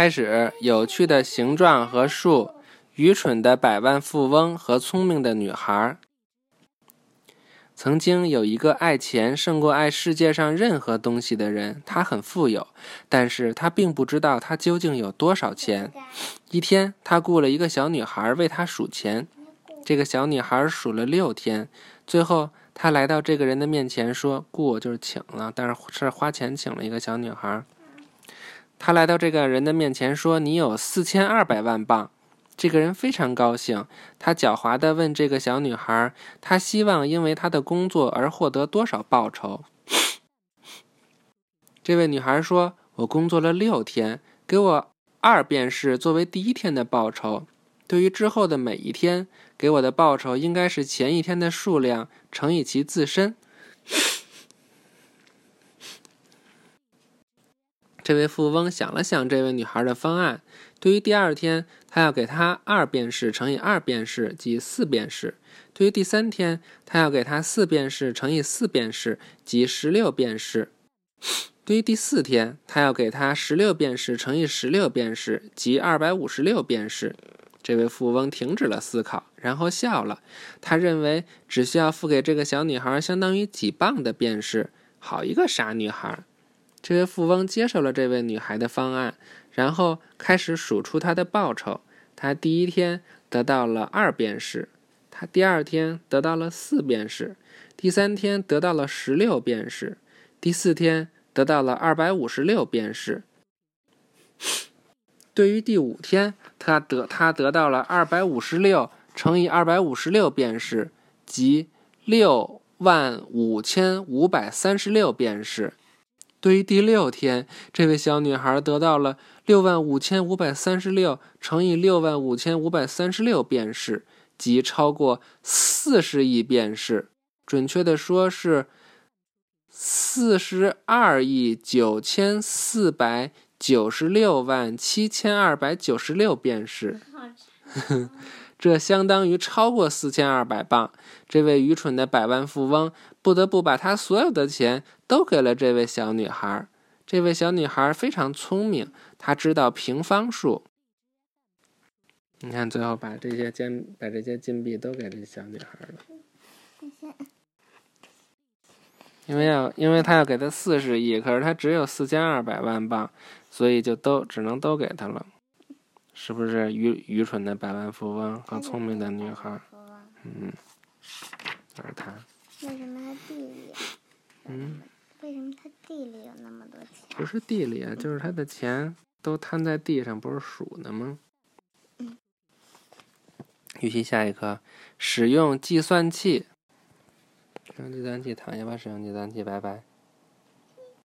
开始，有趣的形状和树，愚蠢的百万富翁和聪明的女孩。曾经有一个爱钱胜过爱世界上任何东西的人，他很富有，但是他并不知道他究竟有多少钱。一天，他雇了一个小女孩为他数钱，这个小女孩数了六天，最后他来到这个人的面前说：“雇就是请了，但是是花钱请了一个小女孩。”他来到这个人的面前说：“你有四千二百万镑。”这个人非常高兴，他狡猾地问这个小女孩：“他希望因为他的工作而获得多少报酬？”这位女孩说：“我工作了六天，给我二便士作为第一天的报酬。对于之后的每一天，给我的报酬应该是前一天的数量乘以其自身。”这位富翁想了想这位女孩的方案，对于第二天，他要给她二便士乘以二便士，即四便士；对于第三天，他要给她四便士乘以四便士，即十六便士；对于第四天，他要给她十六便士乘以十六便士，即二百五十六便士。这位富翁停止了思考，然后笑了。他认为只需要付给这个小女孩相当于几磅的便士。好一个傻女孩！这位富翁接受了这位女孩的方案，然后开始数出她的报酬。他第一天得到了二便士，他第二天得到了四便士，第三天得到了十六便士，第四天得到了二百五十六便士。对于第五天，他得他得到了二百五十六乘以二百五十六便士，即六万五千五百三十六便士。对于第六天，这位小女孩得到了六万五千五百三十六乘以六万五千五百三十六便士，即超过四十亿便士。准确的说是四十二亿九千四百九十六万七千二百九十六便士。这相当于超过四千二百磅。这位愚蠢的百万富翁不得不把他所有的钱都给了这位小女孩。这位小女孩非常聪明，她知道平方数。你看，最后把这些金把这些金币都给这小女孩了。因为要，因为他要给他四十亿，可是他只有四千二百万镑，所以就都只能都给他了。是不是愚愚蠢的百万富翁和聪明的女孩？嗯，就是他。为什么他地里？嗯。为什么他地里有那么多钱？不是地里啊，就是他的钱都摊在地上，不是数呢吗？嗯。预习下一课，使用计算器。使用计算器，躺下吧。使用计算器，拜拜。